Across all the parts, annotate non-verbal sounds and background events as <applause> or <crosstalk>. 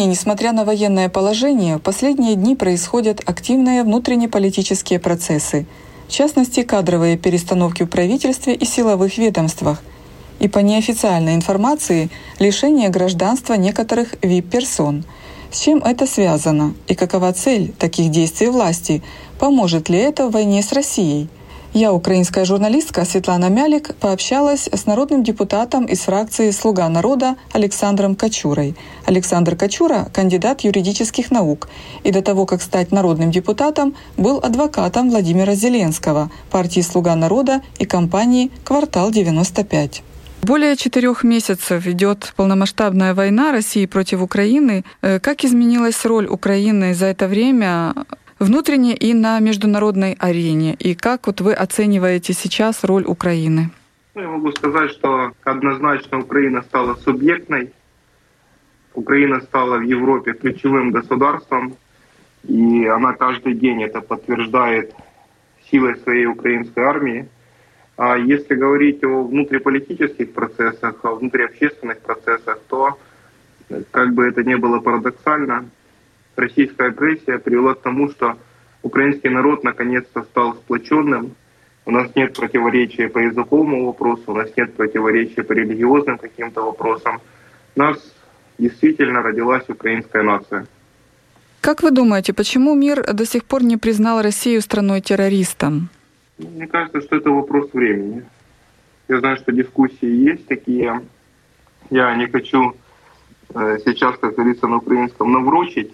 Украине, несмотря на военное положение, в последние дни происходят активные внутреннеполитические процессы, в частности, кадровые перестановки в правительстве и силовых ведомствах, и по неофициальной информации лишение гражданства некоторых вип-персон. С чем это связано и какова цель таких действий власти? Поможет ли это в войне с Россией? Я, украинская журналистка Светлана Мялик, пообщалась с народным депутатом из фракции «Слуга народа» Александром Кочурой. Александр Кочура – кандидат юридических наук и до того, как стать народным депутатом, был адвокатом Владимира Зеленского, партии «Слуга народа» и компании «Квартал-95». Более четырех месяцев идет полномасштабная война России против Украины. Э, как изменилась роль Украины за это время внутренне и на международной арене? И как вот вы оцениваете сейчас роль Украины? Ну, я могу сказать, что однозначно Украина стала субъектной. Украина стала в Европе ключевым государством, и она каждый день это подтверждает силой своей украинской армии. А если говорить о внутриполитических процессах, о внутриобщественных процессах, то, как бы это ни было парадоксально, российская агрессия привела к тому, что украинский народ наконец-то стал сплоченным. У нас нет противоречия по языковому вопросу, у нас нет противоречия по религиозным каким-то вопросам. У нас действительно родилась украинская нация. Как вы думаете, почему мир до сих пор не признал Россию страной-террористом? Мне кажется, что это вопрос времени. Я знаю, что дискуссии есть такие. Я не хочу э, сейчас, как говорится на украинском, наврочить.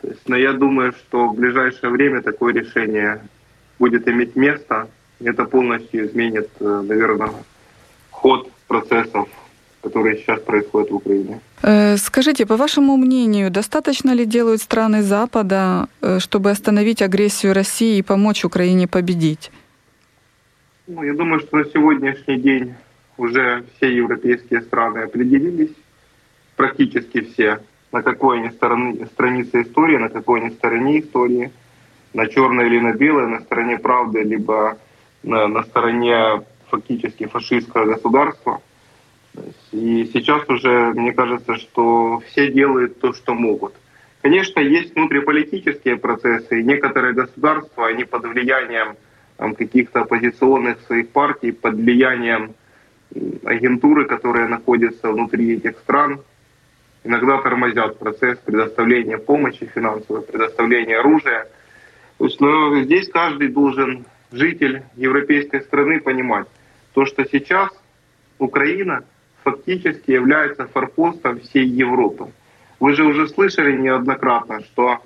То есть, но я думаю, что в ближайшее время такое решение будет иметь место. Это полностью изменит, э, наверное, ход процессов, которые сейчас происходят в Украине. Э, скажите, по вашему мнению, достаточно ли делают страны Запада, э, чтобы остановить агрессию России и помочь Украине победить? Ну, я думаю, что на сегодняшний день уже все европейские страны определились, практически все, на какой они стороны, странице истории, на какой они стороне истории, на черной или на белой, на стороне правды, либо на, на стороне фактически фашистского государства. И сейчас уже, мне кажется, что все делают то, что могут. Конечно, есть внутриполитические процессы, и некоторые государства, они под влиянием каких-то оппозиционных своих партий, под влиянием агентуры, которые находятся внутри этих стран, иногда тормозят процесс предоставления помощи финансовой, предоставления оружия. То есть, но здесь каждый должен, житель европейской страны, понимать, то, что сейчас Украина фактически является форпостом всей Европы. Вы же уже слышали неоднократно, что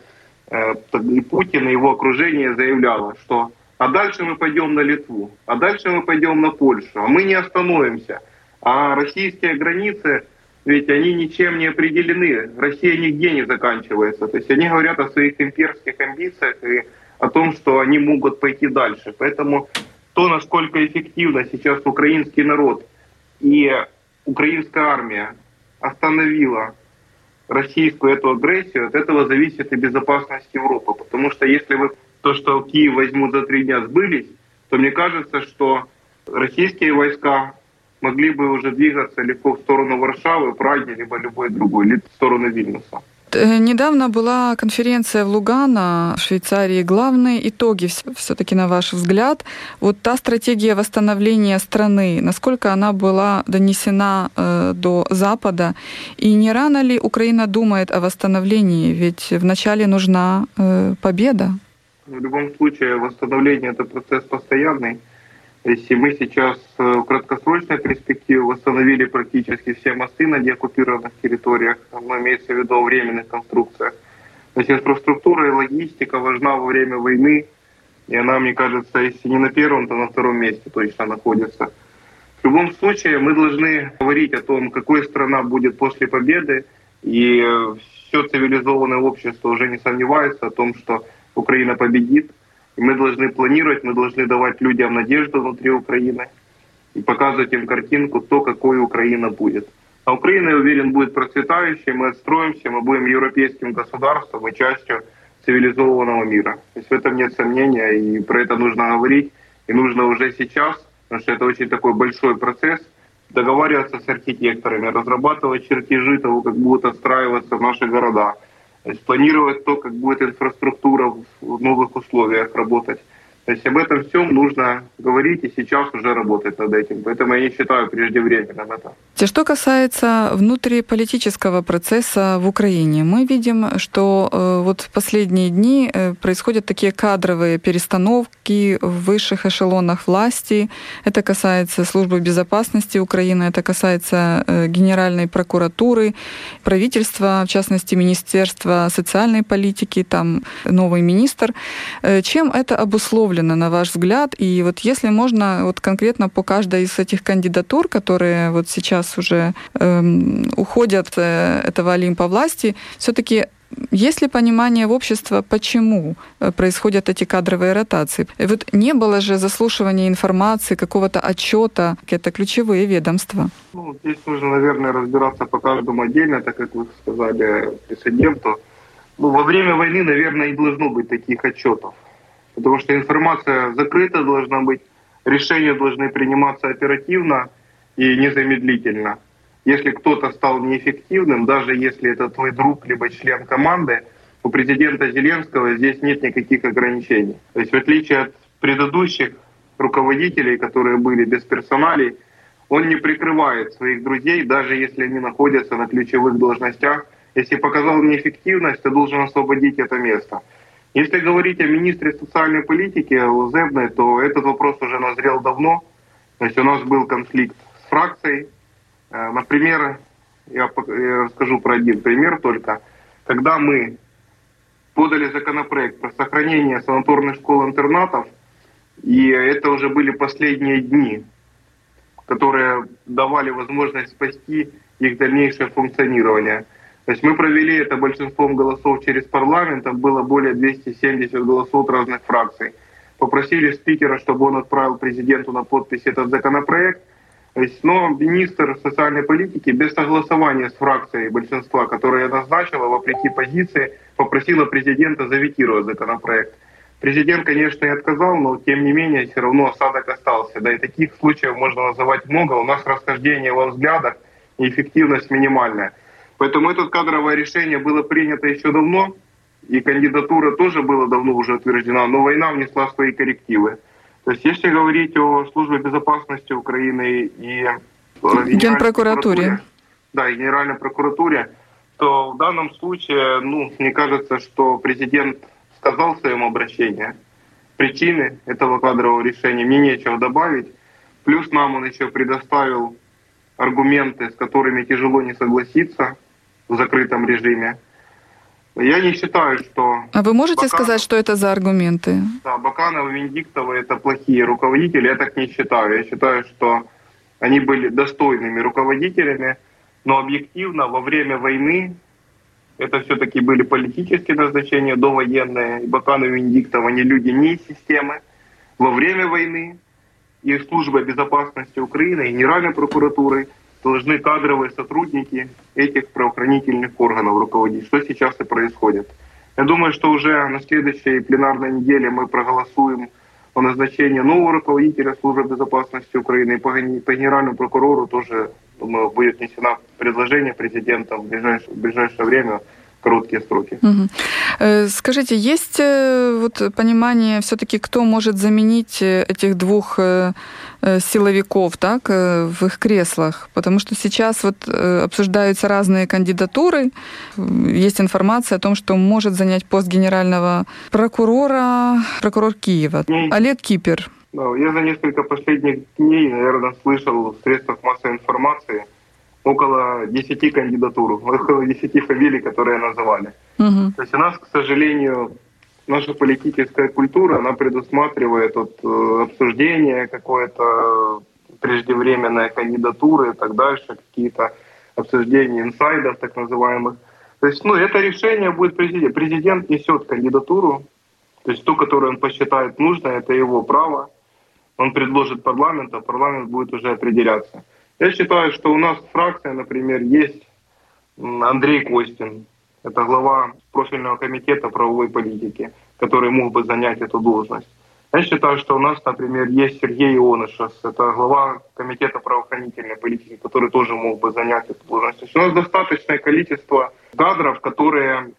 э, и Путин и его окружение заявляло, что а дальше мы пойдем на Литву, а дальше мы пойдем на Польшу, а мы не остановимся. А российские границы ведь они ничем не определены. Россия нигде не заканчивается. То есть они говорят о своих имперских амбициях и о том, что они могут пойти дальше. Поэтому то, насколько эффективно сейчас украинский народ и украинская армия остановила российскую эту агрессию, от этого зависит и безопасность Европы. Потому что если вы то, что Киев возьмут за три дня, сбылись, то мне кажется, что российские войска могли бы уже двигаться легко в сторону Варшавы, Праги, либо любой другой, либо в сторону Вильнюса. Э, недавно была конференция в Лугано, в Швейцарии. Главные итоги все-таки, на ваш взгляд, вот та стратегия восстановления страны, насколько она была донесена э, до Запада, и не рано ли Украина думает о восстановлении? Ведь вначале нужна э, победа. В любом случае, восстановление – это процесс постоянный. Если мы сейчас э, в краткосрочной перспективе восстановили практически все мосты на деоккупированных территориях, но имеется в виду временных конструкциях, значит, инфраструктура и логистика важна во время войны, и она, мне кажется, если не на первом, то на втором месте точно находится. В любом случае, мы должны говорить о том, какой страна будет после победы, и все цивилизованное общество уже не сомневается о том, что Украина победит. Мы должны планировать, мы должны давать людям надежду внутри Украины и показывать им картинку, то, какой Украина будет. А Украина, я уверен, будет процветающей, мы отстроимся, мы будем европейским государством и частью цивилизованного мира. То есть в этом нет сомнения, и про это нужно говорить, и нужно уже сейчас, потому что это очень такой большой процесс, договариваться с архитекторами, разрабатывать чертежи того, как будут отстраиваться наши города, планировать то, как будет инфраструктура в новых условиях работать. То есть об этом всем нужно говорить и сейчас уже работать над этим. Поэтому я не считаю преждевременным это. Что касается внутриполитического процесса в Украине, мы видим, что э, вот в последние дни э, происходят такие кадровые перестановки в высших эшелонах власти. Это касается службы безопасности Украины, это касается э, Генеральной прокуратуры, правительства, в частности, Министерства социальной политики, там новый министр. Чем это обусловлено? Обусловлено, на ваш взгляд? И вот если можно вот конкретно по каждой из этих кандидатур, которые вот сейчас уже эм, уходят э, этого Олимпа власти, все-таки есть ли понимание в обществе, почему э, происходят эти кадровые ротации? И вот не было же заслушивания информации, какого-то отчета, это ключевые ведомства. Ну, здесь нужно, наверное, разбираться по каждому отдельно, так как вы сказали прецеденту. Ну, во время войны, наверное, и должно быть таких отчетов потому что информация закрыта должна быть, решения должны приниматься оперативно и незамедлительно. Если кто-то стал неэффективным, даже если это твой друг либо член команды, у президента Зеленского здесь нет никаких ограничений. То есть в отличие от предыдущих руководителей, которые были без персоналей, он не прикрывает своих друзей, даже если они находятся на ключевых должностях. Если показал неэффективность, то должен освободить это место. Если говорить о министре социальной политики, о Зебной, то этот вопрос уже назрел давно. То есть у нас был конфликт с фракцией. Э, например, я расскажу про один пример только. Когда мы подали законопроект про сохранение санаторных школ-интернатов, и это уже были последние дни, которые давали возможность спасти их дальнейшее функционирование – то есть мы провели это большинством голосов через парламент, там было более 270 голосов от разных фракций. Попросили спикера, чтобы он отправил президенту на подпись этот законопроект. Но министр социальной политики без согласования с фракцией большинства, которая назначила, вопреки позиции, попросила президента заветировать законопроект. Президент, конечно, и отказал, но тем не менее все равно осадок остался. Да и таких случаев можно называть много. У нас расхождение во взглядах и эффективность минимальная. Поэтому это кадровое решение было принято еще давно, и кандидатура тоже была давно уже утверждена, но война внесла свои коррективы. То есть если говорить о службе безопасности Украины и Генпрокуратуре, да, и Генеральной прокуратуре, то в данном случае, ну, мне кажется, что президент сказал в своем обращении причины этого кадрового решения, мне нечего добавить. Плюс нам он еще предоставил аргументы, с которыми тяжело не согласиться в закрытом режиме. Я не считаю, что... А вы можете Баканов, сказать, что это за аргументы? Да, Баканов и Венедиктова это плохие руководители, я так не считаю. Я считаю, что они были достойными руководителями, но объективно во время войны это все-таки были политические назначения, довоенные. И Баканов и Венедиктов, они люди не из системы. Во время войны и служба безопасности Украины, и Генеральной прокуратуры – должны кадровые сотрудники этих правоохранительных органов руководить, что сейчас и происходит. Я думаю, что уже на следующей пленарной неделе мы проголосуем о назначении нового руководителя службы безопасности Украины. И по, генеральному прокурору тоже, думаю, будет внесено предложение президента в ближайшее, в ближайшее время короткие сроки. Угу. Скажите, есть э, вот понимание все-таки, кто может заменить э, этих двух силовиков так, в их креслах? Потому что сейчас вот обсуждаются разные кандидатуры. Есть информация о том, что может занять пост генерального прокурора прокурор Киева Дней. Олег Кипер. Да, я за несколько последних дней, наверное, слышал в средствах массовой информации – около 10 кандидатур, <laughs> около 10 фамилий, которые называли. Угу. То есть у нас, к сожалению, наша политическая культура, она предусматривает вот, э, обсуждение какое-то преждевременной кандидатуры и так дальше, какие-то обсуждения инсайдов так называемых. То есть, ну, это решение будет президент. Президент несет кандидатуру, то есть ту, которую он посчитает нужной, это его право. Он предложит парламент, а парламент будет уже определяться. Я считаю, что у нас фракция, например, есть Андрей Костин. Это глава профильного комитета правовой политики, который мог бы занять эту должность. Я считаю, что у нас, например, есть Сергей Ионышев, это глава комитета правоохранительной политики, который тоже мог бы занять эту должность. То есть у нас достаточное количество кадров, которые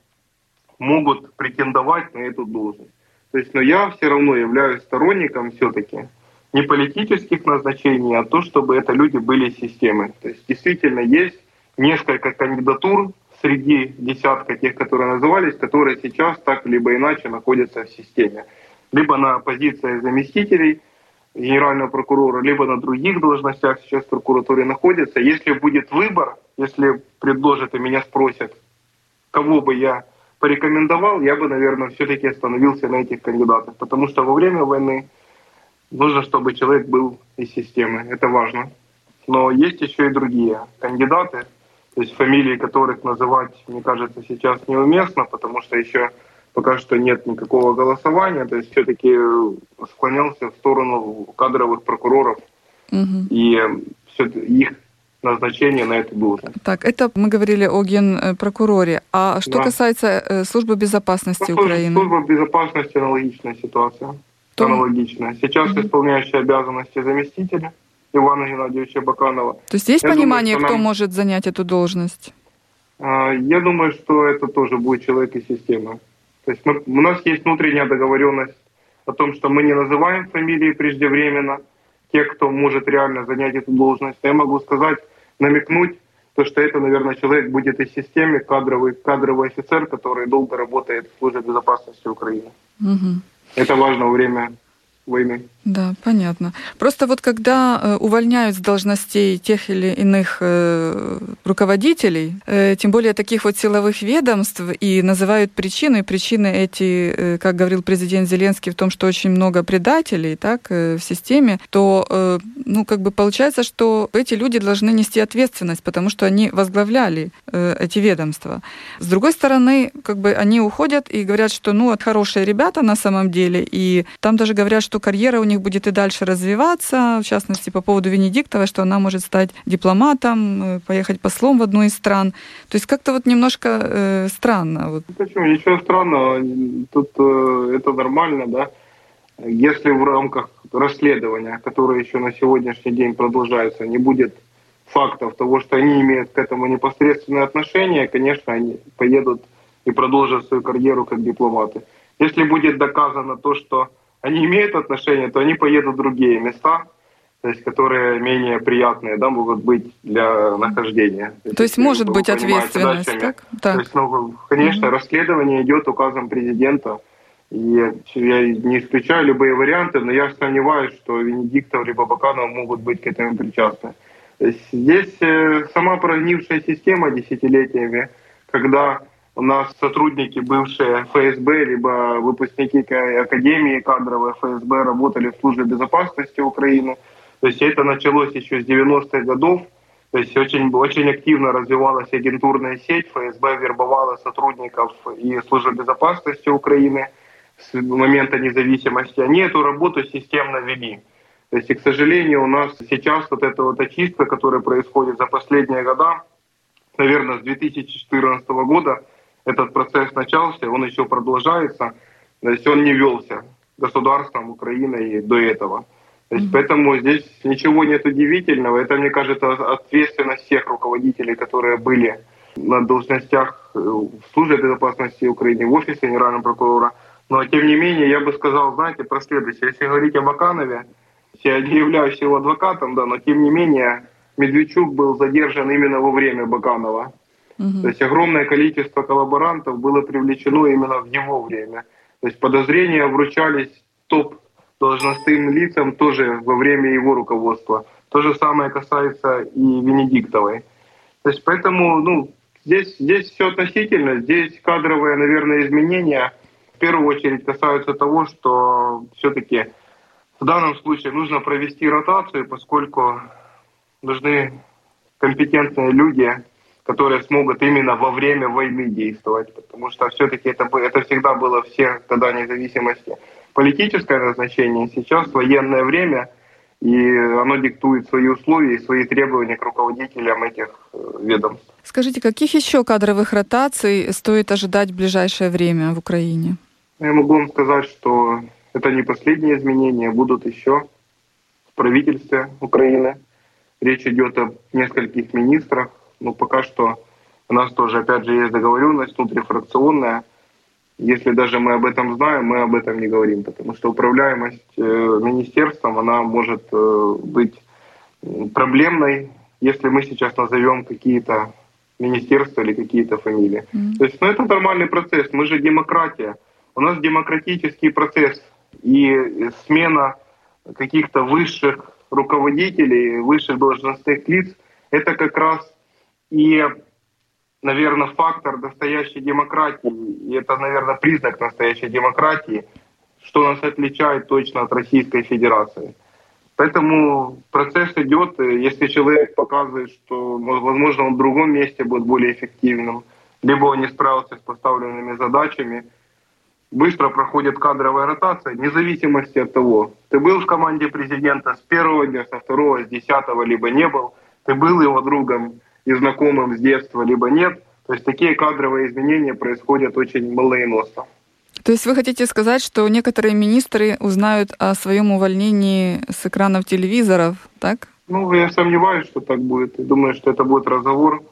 могут претендовать на эту должность. То есть, но я все равно являюсь сторонником все-таки не политических назначений, а то, чтобы это люди были системы. То есть действительно есть несколько кандидатур среди десятка тех, которые назывались, которые сейчас так либо иначе находятся в системе. Либо на позиции заместителей генерального прокурора, либо на других должностях сейчас в прокуратуре находятся. Если будет выбор, если предложат и меня спросят, кого бы я порекомендовал, я бы, наверное, все-таки остановился на этих кандидатах. Потому что во время войны нужно, чтобы человек был из системы. Это важно. Но есть еще и другие кандидаты, то есть фамилии которых называть, мне кажется, сейчас неуместно, потому что еще пока что нет никакого голосования. То есть все-таки склонялся в сторону кадровых прокуроров угу. и все их назначение на эту должность. Так, это мы говорили о генпрокуроре. А что да. касается э, службы безопасности ну, Украины? Служба безопасности аналогичная ситуация. То... Аналогичная. Сейчас угу. исполняющий обязанности заместителя Ивана Геннадьевича Баканова. То есть есть я понимание, думаю, кто нам... может занять эту должность? А, я думаю, что это тоже будет человек из системы. То есть мы, у нас есть внутренняя договоренность о том, что мы не называем фамилии преждевременно тех, кто может реально занять эту должность. Я могу сказать, намекнуть, то, что это, наверное, человек будет из системы, кадровый, кадровый офицер, который долго работает в службе безопасности Украины. Угу. Это важно во время войны. Да, понятно. Просто вот когда э, увольняют с должностей тех или иных э, руководителей, э, тем более таких вот силовых ведомств, и называют причины, причины эти, как говорил президент Зеленский, в том, что очень много предателей так, в системе, то, ну, как бы получается, что эти люди должны нести ответственность, потому что они возглавляли эти ведомства. С другой стороны, как бы они уходят и говорят, что, ну, от хорошие ребята на самом деле, и там даже говорят, что карьера у них них будет и дальше развиваться, в частности, по поводу Венедиктовой, что она может стать дипломатом, э, поехать послом в одну из стран. То есть как-то вот немножко э, странно. Вот. Почему? Ничего странного. Тут э, это нормально, да. Если в рамках расследования, которое еще на сегодняшний день продолжается, не будет фактов того, что они имеют к этому непосредственное отношение, конечно, они поедут и продолжат свою карьеру как дипломаты. Если будет доказано то, что они имеют отношение, то они поедут в другие места, то есть которые менее приятные, да, могут быть для нахождения. То есть может быть ответственность, да, так? так? То есть, ну, конечно, угу. расследование идет указом президента, и я не исключаю любые варианты, но я сомневаюсь, что Венедиктов либо Баканов могут быть к этому причастны. То есть здесь э, сама прогнившая система десятилетиями, когда у нас сотрудники, бывшие ФСБ, либо выпускники Академии кадровой ФСБ работали в службе безопасности Украины. То есть это началось еще с 90-х годов. То есть очень, очень активно развивалась агентурная сеть. ФСБ вербовала сотрудников и службы безопасности Украины с момента независимости. Они эту работу системно вели. То есть, и, к сожалению, у нас сейчас вот эта вот очистка, которая происходит за последние года, наверное, с 2014 года, этот процесс начался, он еще продолжается, то есть он не велся государством Украины и до этого. То есть, mm-hmm. Поэтому здесь ничего нет удивительного. Это, мне кажется, ответственность всех руководителей, которые были на должностях э, в службе безопасности Украины, в офисе генерального прокурора. Но, тем не менее, я бы сказал, знаете, про следующее. Если говорить о Баканове, я не являюсь его адвокатом, да, но, тем не менее, Медведчук был задержан именно во время Баканова. Угу. То есть огромное количество коллаборантов было привлечено именно в его время. То есть подозрения вручались топ должностным лицам тоже во время его руководства. То же самое касается и Венедиктовой. То есть поэтому ну, здесь, здесь все относительно. Здесь кадровые, наверное, изменения в первую очередь касаются того, что все-таки в данном случае нужно провести ротацию, поскольку нужны компетентные люди, которые смогут именно во время войны действовать, потому что все-таки это, это всегда было все тогда независимости политическое назначение, сейчас военное время, и оно диктует свои условия и свои требования к руководителям этих э, ведомств. Скажите, каких еще кадровых ротаций стоит ожидать в ближайшее время в Украине? Я могу вам сказать, что это не последние изменения, будут еще в правительстве Украины. Речь идет о нескольких министрах, но пока что у нас тоже, опять же, есть договоренность внутрифракционная. Если даже мы об этом знаем, мы об этом не говорим, потому что управляемость э, министерством, она может э, быть проблемной, если мы сейчас назовем какие-то министерства или какие-то фамилии. Mm-hmm. То есть, ну, это нормальный процесс. Мы же демократия. У нас демократический процесс. И смена каких-то высших руководителей, высших должностных лиц, это как раз и, наверное, фактор настоящей демократии. И это, наверное, признак настоящей демократии, что нас отличает точно от Российской Федерации. Поэтому процесс идет. Если человек показывает, что, возможно, он в другом месте будет более эффективным, либо он не справился с поставленными задачами, быстро проходит кадровая ротация, вне зависимости от того, ты был в команде президента с первого дня, со второго, с десятого, либо не был, ты был его другом и знакомым с детства, либо нет. То есть такие кадровые изменения происходят очень молниеносно. То есть вы хотите сказать, что некоторые министры узнают о своем увольнении с экранов телевизоров, так? Ну, я сомневаюсь, что так будет. Думаю, что это будет разговор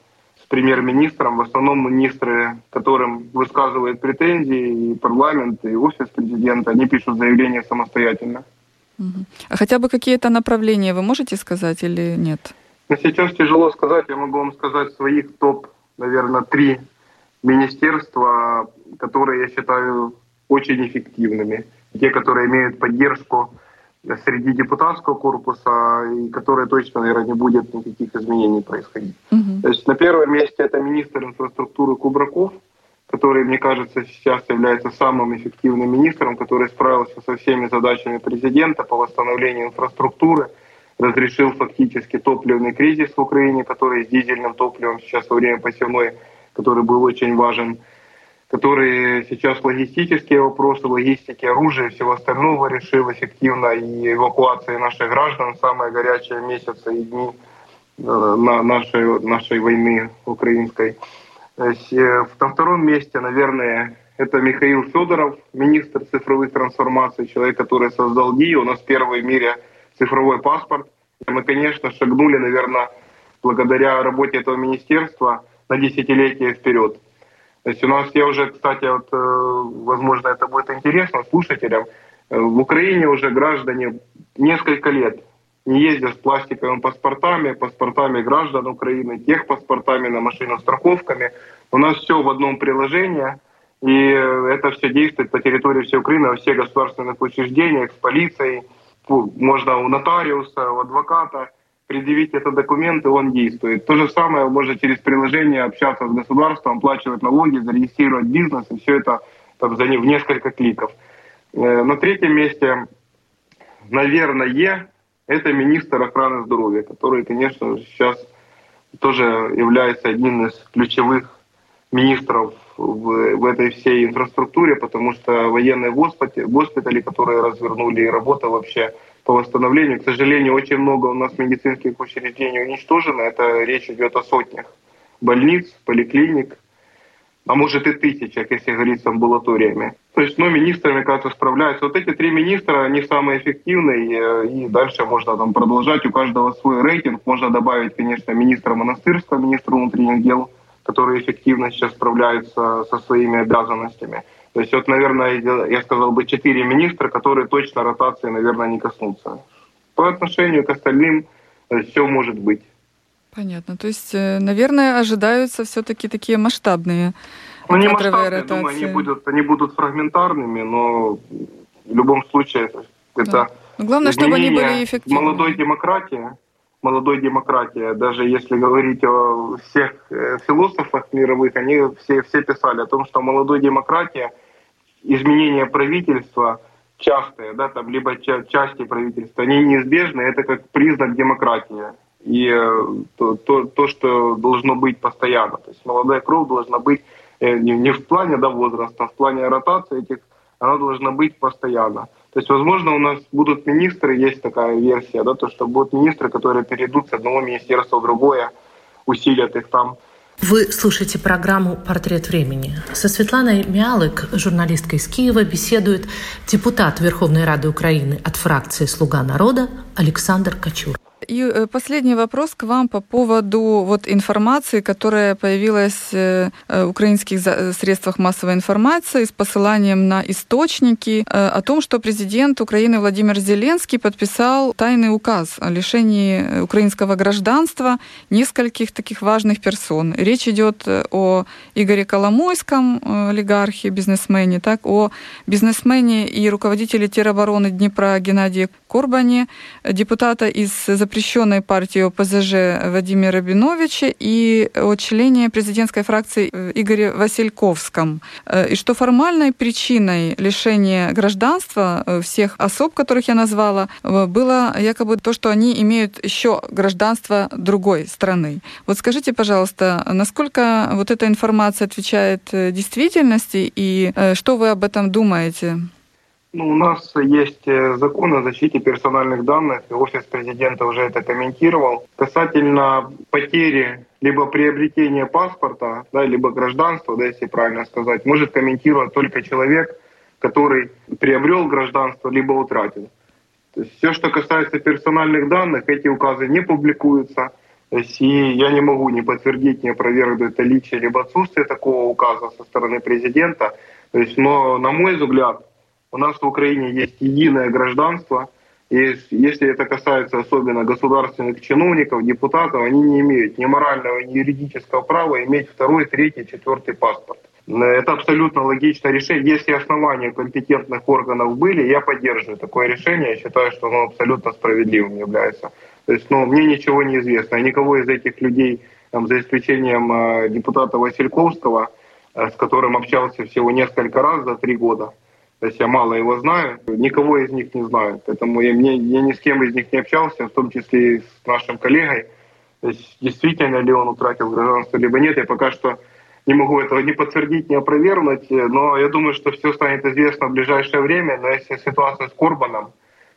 с премьер-министром. В основном министры, которым высказывают претензии, и парламент, и офис президента, они пишут заявления самостоятельно. А хотя бы какие-то направления вы можете сказать или нет? Но сейчас тяжело сказать. Я могу вам сказать своих топ, наверное, три министерства, которые я считаю очень эффективными. Те, которые имеют поддержку среди депутатского корпуса, и которые точно, наверное, не будет никаких изменений происходить. Угу. То есть на первом месте это министр инфраструктуры Кубраков, который, мне кажется, сейчас является самым эффективным министром, который справился со всеми задачами президента по восстановлению инфраструктуры, разрешил фактически топливный кризис в Украине, который с дизельным топливом сейчас во время посевной, который был очень важен – который сейчас логистические вопросы, логистики оружия и всего остального решил эффективно и эвакуации наших граждан самые горячие месяцы и дни э, на нашей, нашей войны украинской. Э, на втором месте, наверное, это Михаил Федоров, министр цифровых трансформаций, человек, который создал ДИ. У нас первый в мире цифровой паспорт. Мы, конечно, шагнули, наверное, благодаря работе этого министерства на десятилетие вперед. То есть у нас, я уже, кстати, вот, э, возможно, это будет интересно слушателям, э, в Украине уже граждане несколько лет не ездят с пластиковыми паспортами, паспортами граждан Украины, тех паспортами на машину страховками. У нас все в одном приложении, и это все действует по территории всей Украины, во всех государственных учреждениях, с полицией, можно у нотариуса, у адвоката – предъявить этот документ, и он действует. То же самое можно через приложение общаться с государством, оплачивать налоги, зарегистрировать бизнес, и все это там, за, в несколько кликов. Э, на третьем месте, наверное, это министр охраны здоровья, который, конечно, сейчас тоже является одним из ключевых министров в, в этой всей инфраструктуре, потому что военные госпитали, госпитали, которые развернули, и работа вообще по восстановлению. К сожалению, очень много у нас медицинских учреждений уничтожено. Это речь идет о сотнях больниц, поликлиник, а может и тысячах, если говорить с амбулаториями. То есть, ну, министры, мне кажется, справляются. Вот эти три министра, они самые эффективные, и дальше можно там продолжать. У каждого свой рейтинг. Можно добавить, конечно, министра монастырского, министра внутренних дел, которые эффективно сейчас справляются со своими обязанностями. То есть вот, наверное, я сказал бы четыре министра, которые точно ротации, наверное, не коснутся. По отношению к остальным э, все может быть. Понятно. То есть, э, наверное, ожидаются все-таки такие масштабные ну, не масштабные, ротации. думаю, они будут, они будут фрагментарными, но в любом случае это да. Главное, чтобы они были эффективны. Молодой демократии, молодой демократии, даже если говорить о всех э, философах мировых, они все, все писали о том, что молодой демократия – изменения правительства частые, да, там, либо части правительства, они неизбежны, это как признак демократии. и э, то, то, то, что должно быть постоянно. То есть молодая кровь должна быть э, не, не в плане да, возраста, а в плане ротации этих, она должна быть постоянно. То есть, возможно, у нас будут министры, есть такая версия, да, то, что будут министры, которые перейдут с одного министерства в другое, усилят их там. Вы слушаете программу «Портрет времени». Со Светланой Миалык, журналисткой из Киева, беседует депутат Верховной Рады Украины от фракции «Слуга народа» Александр Кочур. И э, последний вопрос к вам по поводу вот информации, которая появилась э, э, в украинских средствах массовой информации с посыланием на источники о том, что президент Украины Владимир Зеленский подписал тайный указ о лишении украинского гражданства нескольких таких важных персон. Речь идет о Игоре Коломойском, олигархе, бизнесмене, так, о бизнесмене и руководителе теробороны Днепра Геннадии Корбане, депутата из запрещенной партии ОПЗЖ Вадиме Рабиновиче и о члене президентской фракции э, Игоре Васильковском. Э, и что формальной причиной лишения гражданства э, всех особ, которых я назвала, было якобы то, что они имеют еще гражданство другой страны. Вот скажите, пожалуйста, насколько вот эта информация отвечает действительности и что вы об этом думаете? Ну, у нас есть э, закон о защите персональных данных, и офис президента уже это комментировал. Касательно потери либо приобретения паспорта, да, либо гражданства, да, если правильно сказать, может комментировать только человек, который приобрел гражданство, либо утратил. То есть все, что касается персональных данных, эти указы не публикуются. То есть и я не могу не подтвердить, не опровергнуть наличие либо отсутствие такого указа со стороны президента. То есть, но, на мой взгляд, у нас в Украине есть единое гражданство, и если это касается особенно государственных чиновников, депутатов, они не имеют ни морального, ни юридического права иметь второй, третий, четвертый паспорт. Это абсолютно логичное решение. Если основания компетентных органов были, я поддерживаю такое решение. Я считаю, что оно абсолютно справедливым является. То есть, ну, мне ничего не известно. Никого из этих людей, там, за исключением э, депутата Васильковского, э, с которым общался всего несколько раз за три года, то есть я мало его знаю, никого из них не знаю. Поэтому я, мне, я ни с кем из них не общался, в том числе и с нашим коллегой. То есть действительно ли он утратил гражданство, либо нет, я пока что не могу этого не подтвердить, не опровергнуть, но я думаю, что все станет известно в ближайшее время. Но если ситуация с Корбаном,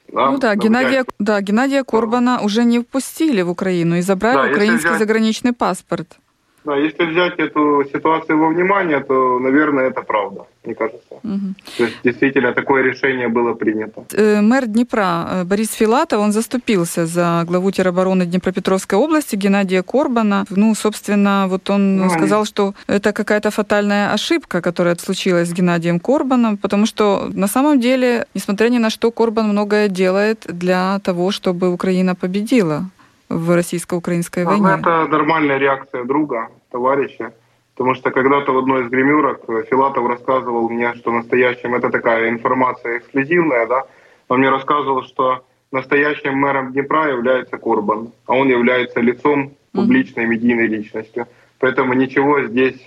да, ну да, Геннадия, да, Геннадия Корбана уже не впустили в Украину и забрали да, украинский взять... заграничный паспорт. Да, если взять эту ситуацию во внимание, то, наверное, это правда, мне кажется. Угу. То есть действительно такое решение было принято. Э, мэр Днепра э, Борис Филатов, он заступился за главу теробороны Днепропетровской области Геннадия Корбана. Ну, собственно, вот он ну, сказал, они... что это какая-то фатальная ошибка, которая случилась с Геннадием Корбаном, потому что на самом деле, несмотря ни на что, Корбан многое делает для того, чтобы Украина победила в российско-украинской ну, войне? Это нормальная реакция друга, товарища. Потому что когда-то в одной из гримерок Филатов рассказывал мне, что настоящим, это такая информация эксклюзивная, да, он мне рассказывал, что настоящим мэром Днепра является Корбан, а он является лицом публичной медийной личностью. Поэтому ничего здесь,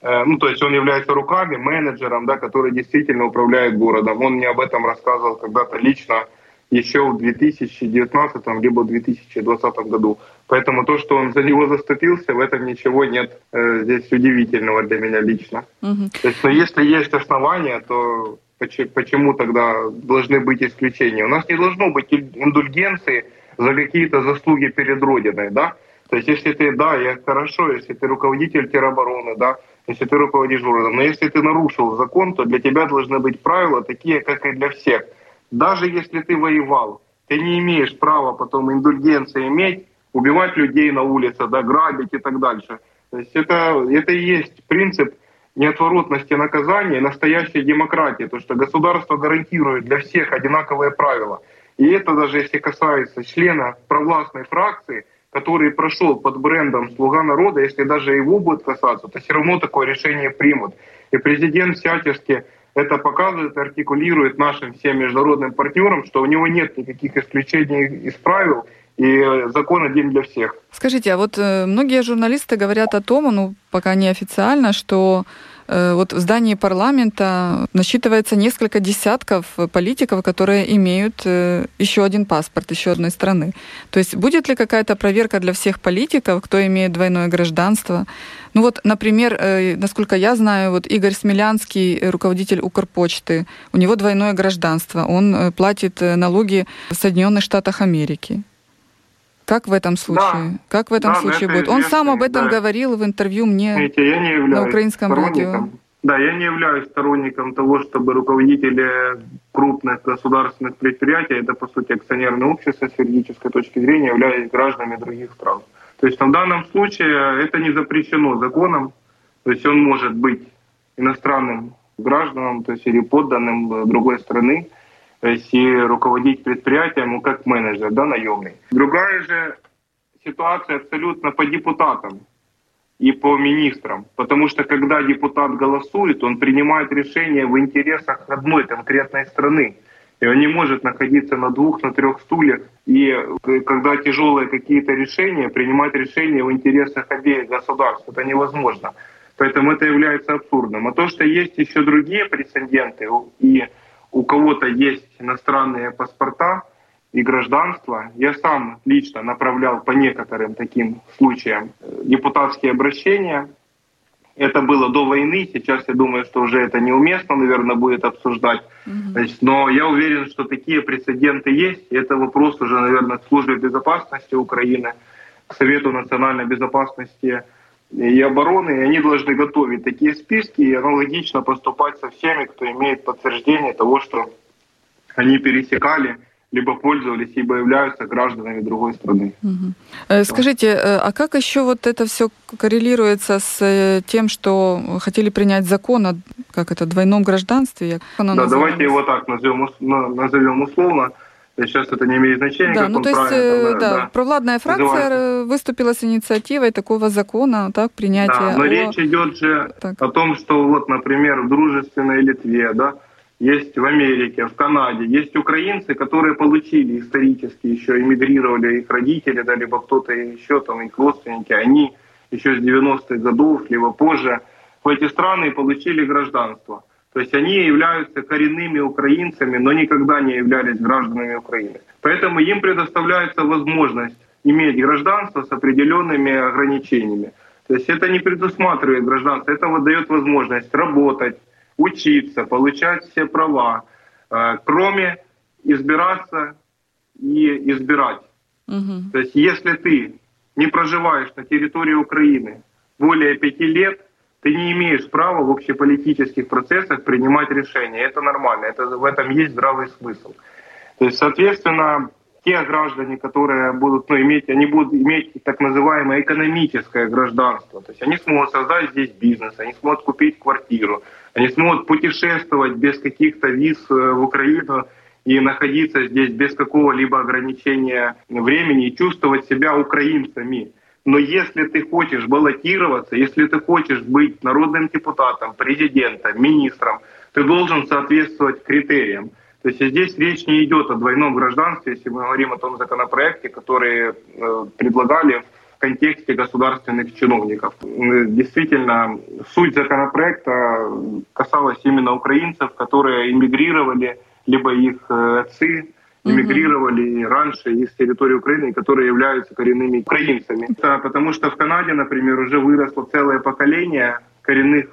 э, ну то есть он является руками, менеджером, да, который действительно управляет городом. Он мне об этом рассказывал когда-то лично еще в 2019 либо в 2020 году. Поэтому то, что он за него заступился, в этом ничего нет э, здесь удивительного для меня лично. Угу. То есть, но если есть основания, то почему, почему тогда должны быть исключения? У нас не должно быть индульгенции за какие-то заслуги перед Родиной, да? То есть если ты, да, я хорошо, если ты руководитель теробороны, да, если ты руководишь городом, но если ты нарушил закон, то для тебя должны быть правила такие, как и для всех – даже если ты воевал, ты не имеешь права потом индульгенции иметь, убивать людей на улице, да, грабить и так дальше. То есть это, это и есть принцип неотворотности наказания настоящей демократии, то что государство гарантирует для всех одинаковые правила. И это даже если касается члена провластной фракции, который прошел под брендом «Слуга народа», если даже его будет касаться, то все равно такое решение примут. И президент всячески это показывает, артикулирует нашим всем международным партнерам, что у него нет никаких исключений из правил, и закон один для всех. Скажите, а вот э, многие журналисты говорят о том, ну, пока не официально, что э, вот вот в здании парламента насчитывается несколько десятков политиков, которые имеют э, еще один паспорт еще одной страны. То есть будет ли какая-то проверка для всех политиков, кто имеет двойное гражданство? Ну вот, например, э, насколько я знаю, вот Игорь Смелянский, руководитель Укрпочты, у него двойное гражданство, он платит налоги в Соединенных Штатах Америки. Как в этом случае? Да. Как в этом да, случае будет? Он сам об этом да. говорил в интервью мне Знаете, я не на украинском радио. Да, я не являюсь сторонником того, чтобы руководители крупных государственных предприятий, это по сути акционерное общество с юридической точки зрения, являлись гражданами других стран. То есть в данном случае это не запрещено законом, то есть он может быть иностранным гражданом, то есть или подданным другой страны, то руководить предприятием ну, как менеджер, да, наемный. Другая же ситуация абсолютно по депутатам и по министрам. Потому что когда депутат голосует, он принимает решение в интересах одной конкретной страны. И он не может находиться на двух, на трех стульях. И э, когда тяжелые какие-то решения, принимать решения в интересах обеих государств, это невозможно. Поэтому это является абсурдным. А то, что есть еще другие прецеденты, и у кого-то есть иностранные паспорта и гражданство. Я сам лично направлял по некоторым таким случаям э, депутатские обращения. Это было до войны, сейчас я думаю, что уже это неуместно, наверное, будет обсуждать. Mm-hmm. Значит, но я уверен, что такие прецеденты есть. Это вопрос уже, наверное, к службе безопасности Украины, к Совету национальной безопасности и обороны, и они должны готовить такие списки и аналогично поступать со всеми, кто имеет подтверждение того, что они пересекали либо пользовались, либо являются гражданами другой страны. Угу. Скажите, э, а как еще вот это все коррелируется с э, тем, что хотели принять закон о как это, двойном гражданстве? да, давайте его так назовем, назовем условно. Сейчас это не имеет значения. Да, ну то есть, э, да, да, провладная фракция называется. выступила с инициативой такого закона, так, принятия. Да, но о... речь идет же так. о том, что вот, например, в дружественной Литве, да, есть в Америке, в Канаде, есть украинцы, которые получили исторически еще, эмигрировали их родители, да, либо кто-то еще, там, их родственники, они еще с 90-х годов, либо позже в эти страны получили гражданство. То есть они являются коренными украинцами, но никогда не являлись гражданами Украины. Поэтому им предоставляется возможность иметь гражданство с определенными ограничениями. То есть это не предусматривает гражданство, это вот дает возможность работать, учиться, получать все права, э, кроме избираться и избирать. Угу. То есть если ты не проживаешь на территории Украины более пяти лет, ты не имеешь права в общеполитических процессах принимать решения. Это нормально, это, в этом есть здравый смысл. То есть, соответственно, те граждане, которые будут ну, иметь, они будут иметь так называемое экономическое гражданство. То есть они смогут создать здесь бизнес, они смогут купить квартиру, они смогут путешествовать без каких-то виз э, в Украину и находиться здесь без какого-либо ограничения времени и чувствовать себя украинцами. Но если ты хочешь баллотироваться, если ты хочешь быть народным депутатом, президентом, министром, ты должен соответствовать критериям. То есть здесь речь не идет о двойном гражданстве, если мы говорим о том законопроекте, который э, предлагали в контексте государственных чиновников. Действительно, суть законопроекта касалась именно украинцев, которые эмигрировали, либо их э, отцы, эмигрировали раньше из территории Украины, которые являются коренными украинцами. Да, потому что в Канаде, например, уже выросло целое поколение коренных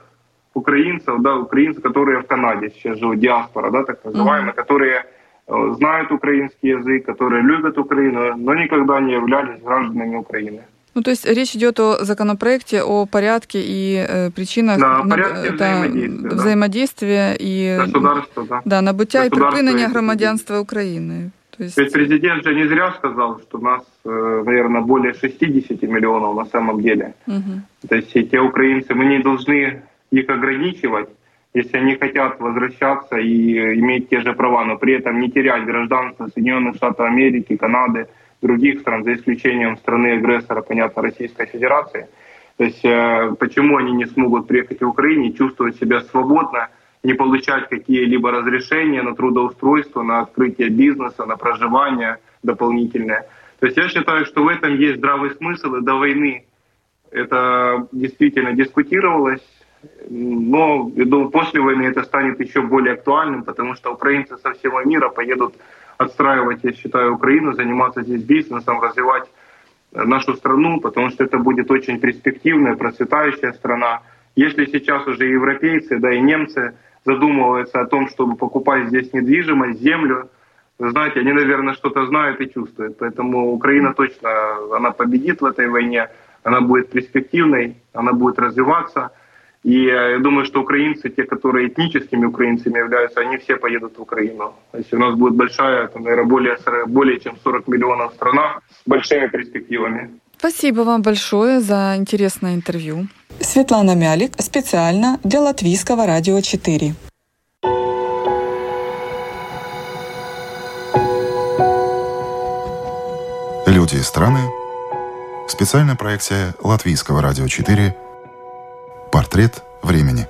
украинцев, да, украинцев, которые в Канаде сейчас живут, диаспора, да, так называемые, mm-hmm. которые э, знают украинский язык, которые любят Украину, но никогда не являлись гражданами Украины. Ну, то есть речь идет о законопроекте, о порядке и э, причинах да, на, порядке да, взаимодействия, взаимодействия и Государство, да. Да, набуття и припинення громадянства Украины. То есть... Есть президент же не зря сказал, что нас, э, наверное, более 60 миллионов на самом деле. Угу. То есть эти украинцы, мы не должны их ограничивать, если они хотят возвращаться и иметь те же права, но при этом не терять гражданство Соединенных Штатов Америки, Канады, других стран, за исключением страны-агрессора, понятно, Российской Федерации. То есть э, почему они не смогут приехать в Украину, чувствовать себя свободно, не получать какие-либо разрешения на трудоустройство, на открытие бизнеса, на проживание дополнительное. То есть я считаю, что в этом есть здравый смысл, и до войны это действительно дискутировалось Но, я думаю, после войны это станет еще более актуальным, потому что украинцы со всего мира поедут отстраивать, я считаю, Украину, заниматься здесь бизнесом, развивать нашу страну, потому что это будет очень перспективная, процветающая страна. Если сейчас уже европейцы, да и немцы задумываются о том, чтобы покупать здесь недвижимость, землю, знаете, они, наверное, что-то знают и чувствуют. Поэтому Украина точно, она победит в этой войне, она будет перспективной, она будет развиваться. И я думаю, что украинцы, те, которые этническими украинцами являются, они все поедут в Украину. Если у нас будет большая, там, наверное, более, более чем 40 миллионов страна с большими перспективами. Спасибо вам большое за интересное интервью. Светлана Мялик специально для Латвийского радио 4. Люди и страны. Специальная проекция Латвийского радио 4 Портрет времени.